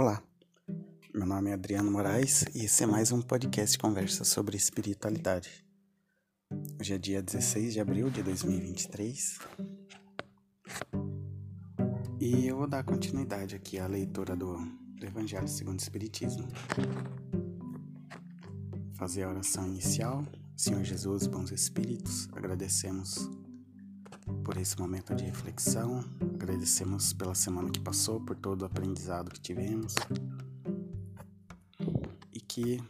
Olá, meu nome é Adriano Moraes e esse é mais um podcast conversa sobre espiritualidade. Hoje é dia 16 de abril de 2023 e eu vou dar continuidade aqui à leitura do, do Evangelho segundo o Espiritismo. Fazer a oração inicial. Senhor Jesus, bons espíritos, agradecemos por esse momento de reflexão. Agradecemos pela semana que passou, por todo o aprendizado que tivemos. E que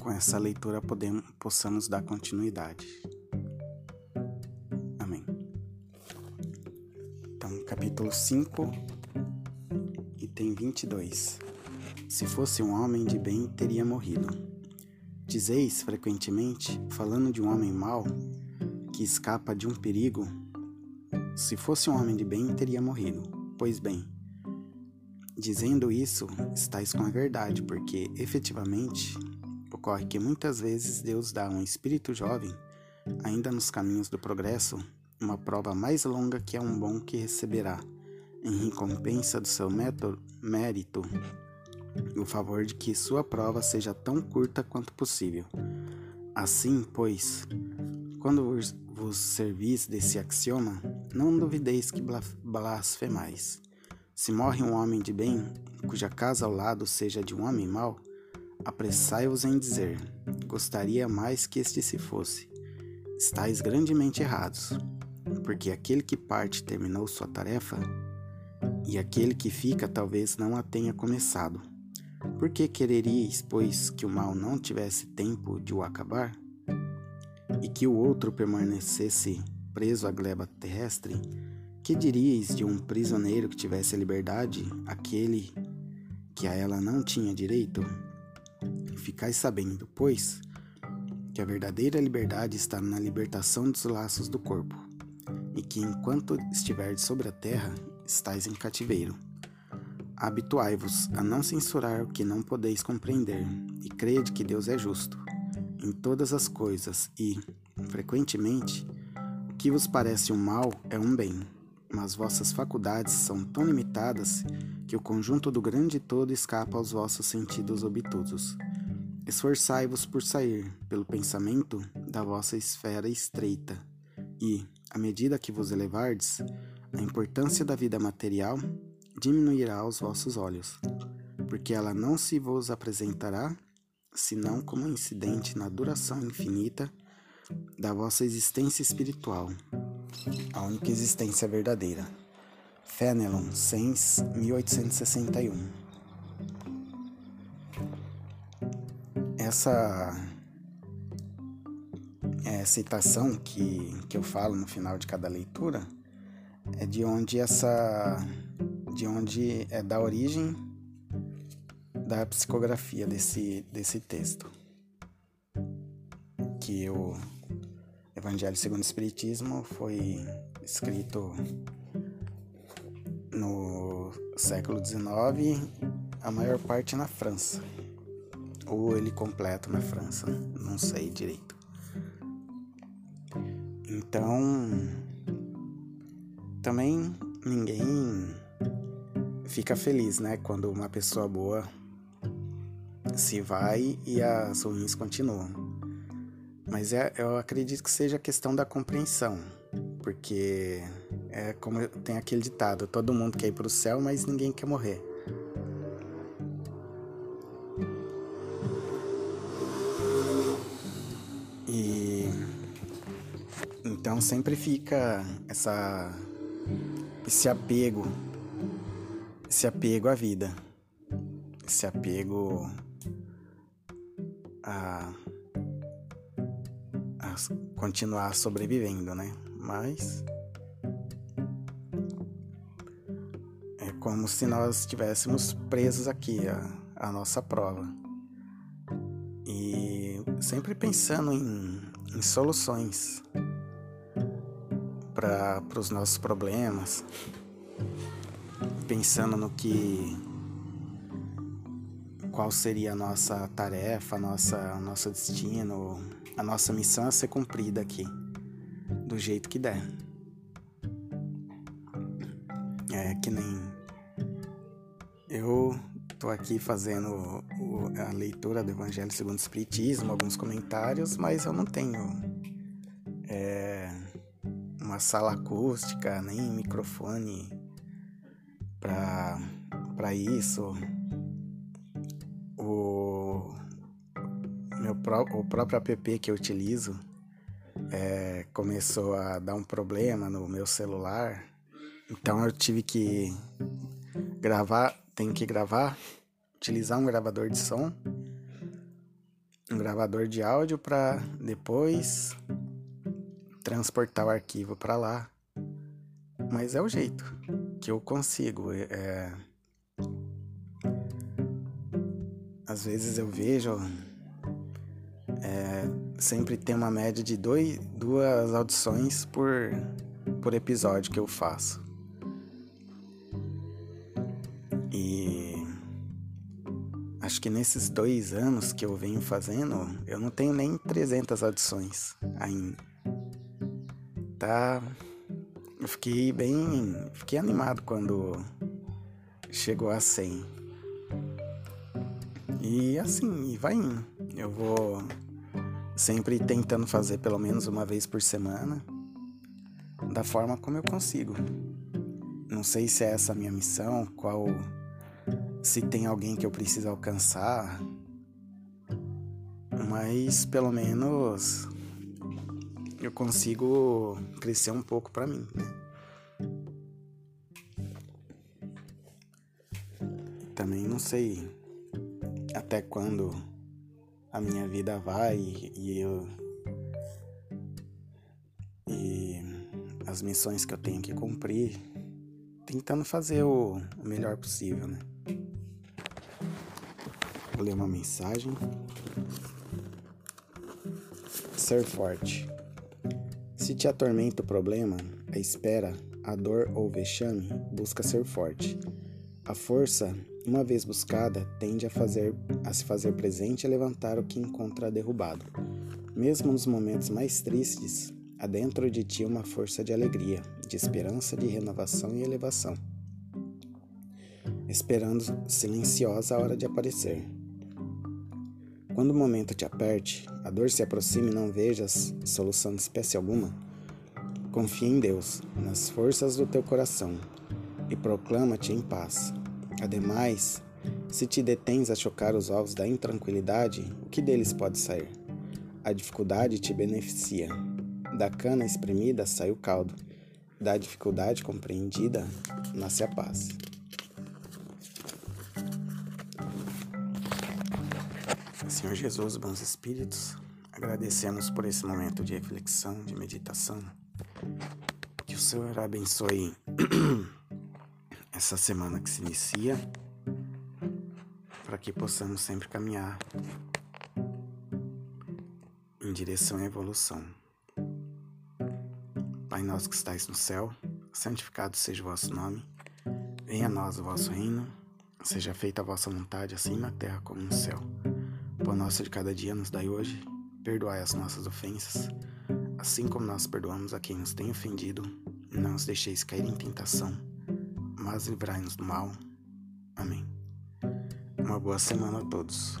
com essa leitura podemos, possamos dar continuidade. Amém. Então, capítulo 5, item 22. Se fosse um homem de bem, teria morrido. Dizeis frequentemente, falando de um homem mau, que escapa de um perigo, se fosse um homem de bem, teria morrido. Pois bem, dizendo isso, estáis com a verdade, porque efetivamente ocorre que muitas vezes Deus dá a um espírito jovem, ainda nos caminhos do progresso, uma prova mais longa que é um bom que receberá, em recompensa do seu método, mérito, o favor de que sua prova seja tão curta quanto possível. Assim, pois, quando vos servis desse axioma, não duvideis que blasfemais. Se morre um homem de bem, cuja casa ao lado seja de um homem mau, apressai-vos em dizer: Gostaria mais que este se fosse. Estais grandemente errados, porque aquele que parte terminou sua tarefa, e aquele que fica talvez não a tenha começado. Por que quereríeis, pois, que o mal não tivesse tempo de o acabar? e que o outro permanecesse preso à gleba terrestre, que diríeis de um prisioneiro que tivesse a liberdade, aquele que a ela não tinha direito? Ficais sabendo, pois, que a verdadeira liberdade está na libertação dos laços do corpo, e que enquanto estiverdes sobre a terra, estáis em cativeiro. Habituai-vos a não censurar o que não podeis compreender, e crede que Deus é justo em todas as coisas e, frequentemente, que vos parece um mal é um bem, mas vossas faculdades são tão limitadas que o conjunto do grande todo escapa aos vossos sentidos obtusos. Esforçai-vos por sair, pelo pensamento, da vossa esfera estreita, e, à medida que vos elevardes, a importância da vida material diminuirá aos vossos olhos, porque ela não se vos apresentará senão como incidente na duração infinita da vossa existência espiritual, a única existência verdadeira. Fenelon, Sens, 1861. Essa é, citação que, que eu falo no final de cada leitura é de onde essa de onde é da origem da psicografia desse, desse texto. Que o Evangelho segundo o Espiritismo foi escrito no século XIX, a maior parte na França. Ou ele completo na França, não sei direito. Então, também ninguém fica feliz, né, quando uma pessoa boa se vai e as ruins continuam. Mas é, eu acredito que seja questão da compreensão, porque é como tem aquele ditado: todo mundo quer ir para o céu, mas ninguém quer morrer. E então sempre fica essa esse apego, esse apego à vida, esse apego a, continuar sobrevivendo, né? Mas é como se nós estivéssemos presos aqui a, a nossa prova e sempre pensando em, em soluções para os nossos problemas, pensando no que qual seria a nossa tarefa, a nossa, nosso destino, a nossa missão a ser cumprida aqui, do jeito que der. É que nem eu tô aqui fazendo a leitura do Evangelho segundo o Espiritismo, alguns comentários, mas eu não tenho é, uma sala acústica, nem microfone para isso. O, meu pró o próprio app que eu utilizo é, começou a dar um problema no meu celular, então eu tive que gravar, tenho que gravar, utilizar um gravador de som, um gravador de áudio para depois transportar o arquivo para lá. Mas é o jeito que eu consigo. É... às vezes eu vejo. É... sempre tem uma média de dois, duas audições por, por episódio que eu faço. E acho que nesses dois anos que eu venho fazendo, eu não tenho nem 300 audições ainda. Tá. Eu fiquei bem. Fiquei animado quando chegou a 100. E assim, e vai indo. Eu vou sempre tentando fazer pelo menos uma vez por semana, da forma como eu consigo. Não sei se é essa a minha missão, qual se tem alguém que eu preciso alcançar, mas pelo menos eu consigo crescer um pouco para mim, né? Também não sei até quando a minha vida vai e eu e as missões que eu tenho que cumprir, tentando fazer o, o melhor possível, né? Vou ler uma mensagem. Ser forte. Se te atormenta o problema, a espera, a dor ou vexame, busca ser forte. A força, uma vez buscada, tende a, fazer, a se fazer presente e levantar o que encontra derrubado. Mesmo nos momentos mais tristes, há dentro de ti uma força de alegria, de esperança, de renovação e elevação, esperando silenciosa a hora de aparecer. Quando o momento te aperte, a dor se aproxime e não vejas solução de espécie alguma, confia em Deus, nas forças do teu coração, e proclama-te em paz. Ademais, se te detens a chocar os ovos da intranquilidade, o que deles pode sair? A dificuldade te beneficia. Da cana espremida sai o caldo. Da dificuldade compreendida nasce a paz. Senhor Jesus, bons espíritos, agradecemos por esse momento de reflexão, de meditação. Que o Senhor abençoe essa semana que se inicia, para que possamos sempre caminhar em direção à evolução. Pai nosso que estais no céu, santificado seja o vosso nome. Venha a nós o vosso reino. Seja feita a vossa vontade, assim na terra como no céu. Pão nosso de cada dia nos dai hoje, perdoai as nossas ofensas, assim como nós perdoamos a quem nos tem ofendido, não os deixeis cair em tentação, mas livrai-nos do mal. Amém. Uma boa semana a todos.